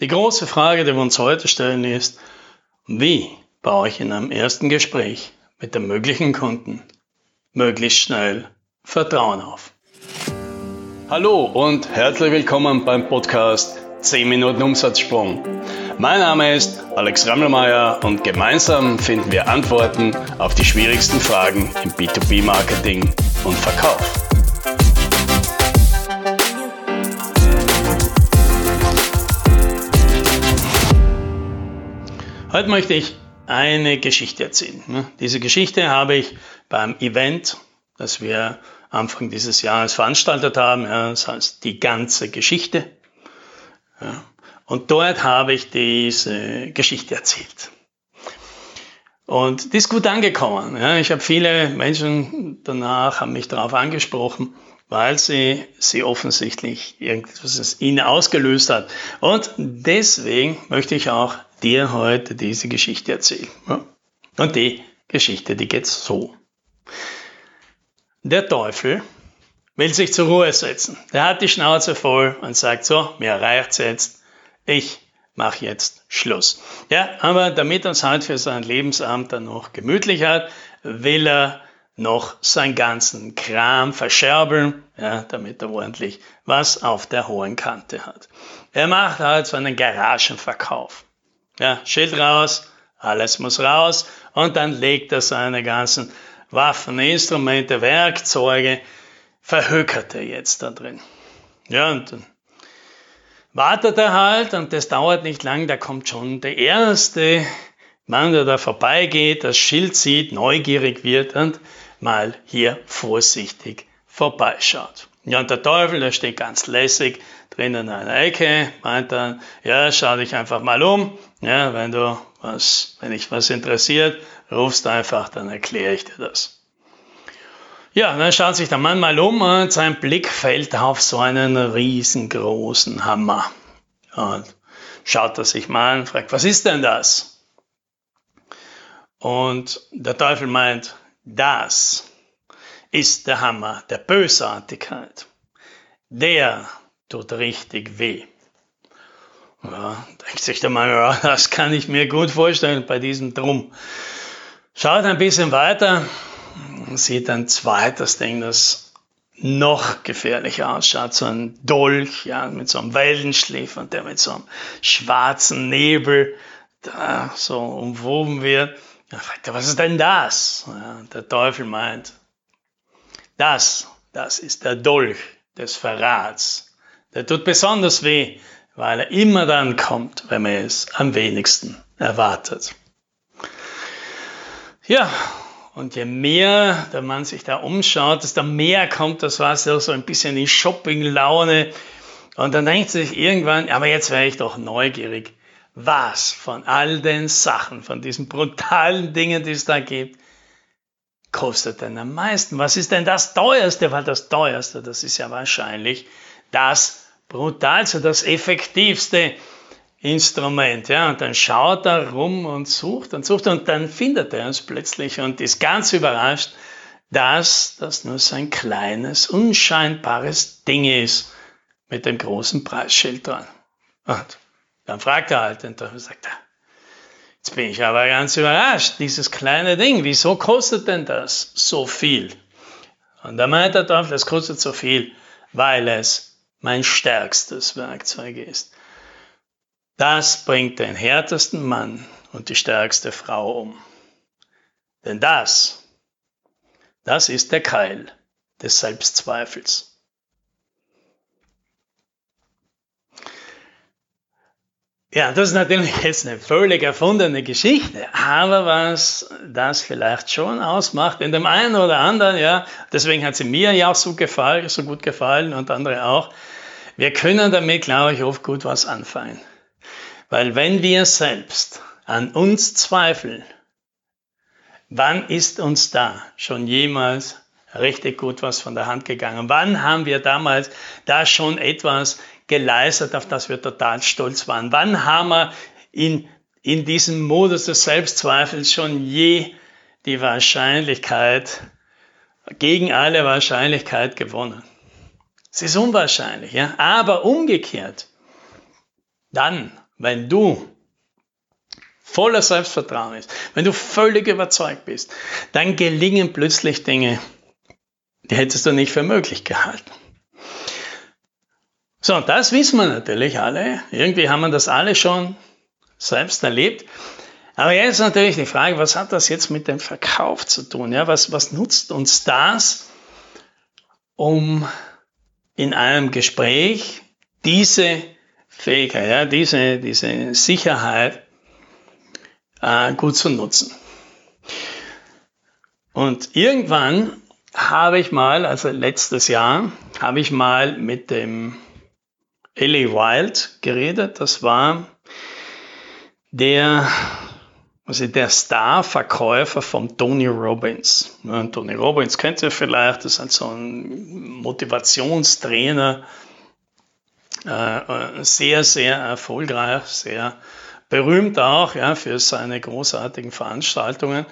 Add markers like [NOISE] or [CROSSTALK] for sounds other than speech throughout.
Die große Frage, die wir uns heute stellen, ist, wie baue ich in einem ersten Gespräch mit dem möglichen Kunden möglichst schnell Vertrauen auf? Hallo und herzlich willkommen beim Podcast 10 Minuten Umsatzsprung. Mein Name ist Alex Rammelmeier und gemeinsam finden wir Antworten auf die schwierigsten Fragen im B2B-Marketing und Verkauf. Heute möchte ich eine Geschichte erzählen. Diese Geschichte habe ich beim Event, das wir Anfang dieses Jahres veranstaltet haben, das heißt die ganze Geschichte. Und dort habe ich diese Geschichte erzählt. Und die ist gut angekommen. Ich habe viele Menschen danach haben mich darauf angesprochen, weil sie, sie offensichtlich irgendwas in ihnen ausgelöst hat. Und deswegen möchte ich auch dir heute diese Geschichte erzählen. Und die Geschichte, die geht so. Der Teufel will sich zur Ruhe setzen. Der hat die Schnauze voll und sagt so, mir reicht's jetzt, ich mache jetzt Schluss. Ja, aber damit uns halt für sein Lebensamt dann noch gemütlich hat, will er noch seinen ganzen Kram verscherbeln, ja, damit er ordentlich was auf der hohen Kante hat. Er macht halt so einen Garagenverkauf. Ja, Schild raus, alles muss raus und dann legt er seine ganzen Waffen, Instrumente, Werkzeuge, verhökert er jetzt da drin. Ja, und dann wartet er halt und das dauert nicht lang, da kommt schon der erste Mann, der da vorbeigeht, das Schild sieht, neugierig wird und mal hier vorsichtig vorbeischaut. Ja, und der Teufel, der steht ganz lässig drinnen in einer Ecke, meint dann, ja, schau dich einfach mal um, ja, wenn du was, wenn dich was interessiert, rufst einfach, dann erkläre ich dir das. Ja, dann schaut sich der Mann mal um und sein Blick fällt auf so einen riesengroßen Hammer. Und schaut er sich mal an und fragt, was ist denn das? Und der Teufel meint, das ist der Hammer der Bösartigkeit. Der tut richtig weh. Ja, denkt sich der Mann, ja, das kann ich mir gut vorstellen bei diesem Drum. Schaut ein bisschen weiter, sieht ein zweites Ding, das noch gefährlicher ausschaut, so ein Dolch, ja, mit so einem Wellenschläfer, der mit so einem schwarzen Nebel da so umwoben wird. Dann fragt er, was ist denn das? Ja, der Teufel meint, das, das ist der Dolch des Verrats. Der tut besonders weh, weil er immer dann kommt, wenn man es am wenigsten erwartet. Ja, und je mehr der Mann sich da umschaut, desto mehr kommt das was so ein bisschen in Shopping-Laune. Und dann denkt sich irgendwann, aber jetzt wäre ich doch neugierig was von all den Sachen, von diesen brutalen Dingen, die es da gibt, kostet denn am meisten? Was ist denn das teuerste? Weil das teuerste, das ist ja wahrscheinlich das brutalste, das effektivste Instrument. Ja, und dann schaut er rum und sucht und sucht und dann findet er es plötzlich und ist ganz überrascht, dass das nur so ein kleines, unscheinbares Ding ist mit dem großen Preisschild dran. Und dann fragt er halt und dann sagt er, jetzt bin ich aber ganz überrascht, dieses kleine Ding, wieso kostet denn das so viel? Und da meint er Teufel, es kostet so viel, weil es mein stärkstes Werkzeug ist. Das bringt den härtesten Mann und die stärkste Frau um. Denn das, das ist der Keil des Selbstzweifels. Ja, das ist natürlich jetzt eine völlig erfundene Geschichte, aber was das vielleicht schon ausmacht, in dem einen oder anderen, ja, deswegen hat sie mir ja auch so gefallen, so gut gefallen und andere auch. Wir können damit, glaube ich, oft gut was anfangen. Weil wenn wir selbst an uns zweifeln, wann ist uns da schon jemals richtig gut was von der Hand gegangen? Wann haben wir damals da schon etwas geleistet, auf das wir total stolz waren? Wann haben wir in, in diesem Modus des Selbstzweifels schon je die Wahrscheinlichkeit, gegen alle Wahrscheinlichkeit gewonnen? Es ist unwahrscheinlich, ja. Aber umgekehrt, dann wenn du voller Selbstvertrauen bist, wenn du völlig überzeugt bist, dann gelingen plötzlich Dinge, die hättest du nicht für möglich gehalten. So, das wissen wir natürlich alle. Irgendwie haben wir das alle schon selbst erlebt. Aber jetzt natürlich die Frage, was hat das jetzt mit dem Verkauf zu tun? Ja, was, was nutzt uns das, um in einem Gespräch diese Fähigkeit, ja, diese, diese Sicherheit äh, gut zu nutzen? Und irgendwann habe ich mal, also letztes Jahr, habe ich mal mit dem Ellie Wild geredet. Das war der, also der Star-Verkäufer von Tony Robbins. Ja, Tony Robbins kennt ihr vielleicht, das ist halt so ein Motivationstrainer, äh, äh, sehr, sehr erfolgreich, sehr berühmt auch ja, für seine großartigen Veranstaltungen.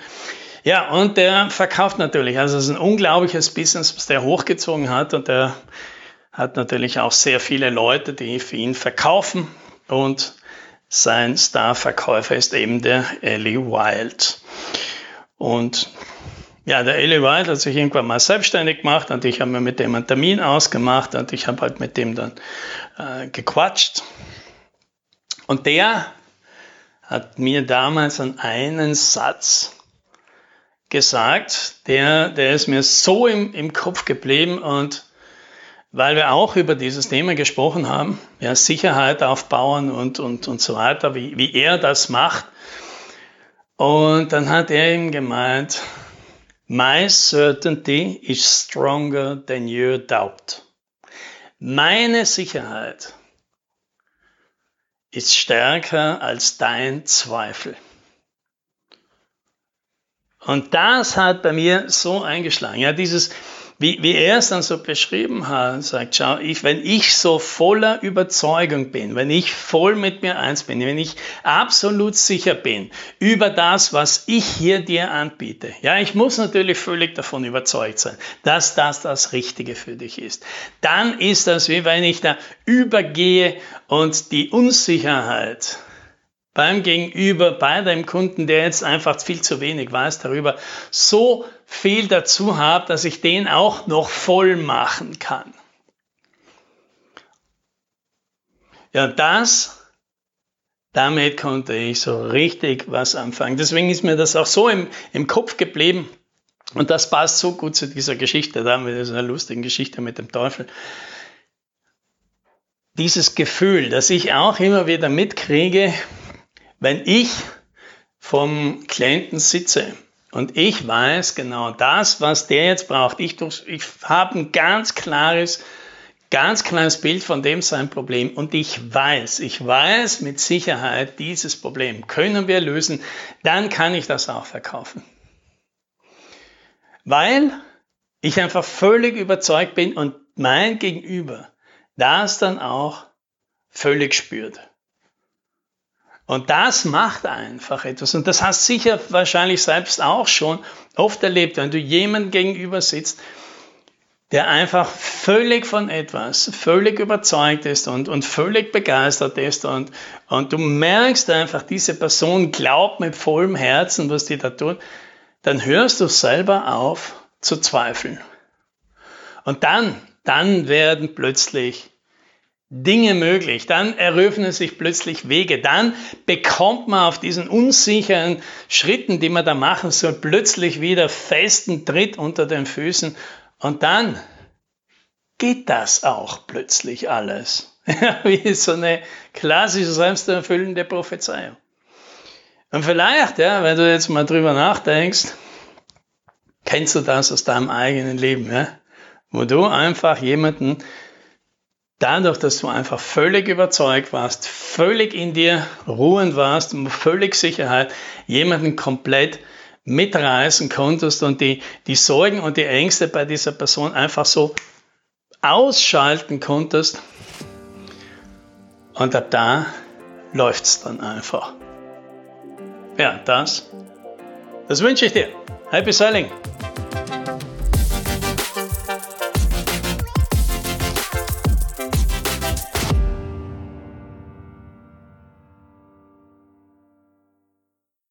Ja, und der verkauft natürlich. Also es ist ein unglaubliches Business, was der hochgezogen hat und der hat natürlich auch sehr viele Leute, die für ihn verkaufen und sein Starverkäufer ist eben der Ellie Wild. Und ja, der Ellie Wild hat sich irgendwann mal selbstständig gemacht und ich habe mir mit dem einen Termin ausgemacht und ich habe halt mit dem dann äh, gequatscht. Und der hat mir damals an einen Satz gesagt, der, der ist mir so im, im Kopf geblieben und weil wir auch über dieses Thema gesprochen haben, ja, Sicherheit aufbauen und, und, und so weiter, wie, wie er das macht. Und dann hat er ihm gemeint, My certainty is stronger than your doubt. Meine Sicherheit ist stärker als dein Zweifel. Und das hat bei mir so eingeschlagen. Ja, dieses, wie, wie er es dann so beschrieben hat, sagt, schau, ich, wenn ich so voller Überzeugung bin, wenn ich voll mit mir eins bin, wenn ich absolut sicher bin über das, was ich hier dir anbiete, ja, ich muss natürlich völlig davon überzeugt sein, dass das das Richtige für dich ist. Dann ist das wie wenn ich da übergehe und die Unsicherheit beim Gegenüber, bei deinem Kunden, der jetzt einfach viel zu wenig weiß darüber, so viel dazu habe, dass ich den auch noch voll machen kann. Ja, das, damit konnte ich so richtig was anfangen. Deswegen ist mir das auch so im, im Kopf geblieben. Und das passt so gut zu dieser Geschichte da, mit dieser lustigen Geschichte mit dem Teufel. Dieses Gefühl, das ich auch immer wieder mitkriege, wenn ich vom Klienten sitze und ich weiß genau das, was der jetzt braucht, ich, ich habe ein ganz klares, ganz kleines Bild von dem sein Problem und ich weiß, ich weiß mit Sicherheit, dieses Problem können wir lösen, dann kann ich das auch verkaufen. Weil ich einfach völlig überzeugt bin und mein Gegenüber das dann auch völlig spürt. Und das macht einfach etwas. Und das hast sicher wahrscheinlich selbst auch schon oft erlebt, wenn du jemandem gegenüber sitzt, der einfach völlig von etwas, völlig überzeugt ist und, und völlig begeistert ist und, und du merkst einfach, diese Person glaubt mit vollem Herzen, was die da tut, dann hörst du selber auf zu zweifeln. Und dann, dann werden plötzlich Dinge möglich, dann eröffnen sich plötzlich Wege, dann bekommt man auf diesen unsicheren Schritten, die man da machen soll, plötzlich wieder festen Tritt unter den Füßen und dann geht das auch plötzlich alles. [LAUGHS] Wie so eine klassische selbsterfüllende Prophezeiung. Und vielleicht, ja, wenn du jetzt mal drüber nachdenkst, kennst du das aus deinem eigenen Leben, ja? wo du einfach jemanden dadurch, dass du einfach völlig überzeugt warst, völlig in dir ruhend warst, völlig Sicherheit, jemanden komplett mitreißen konntest und die, die Sorgen und die Ängste bei dieser Person einfach so ausschalten konntest. Und ab da läuft es dann einfach. Ja, das, das wünsche ich dir. Happy Selling!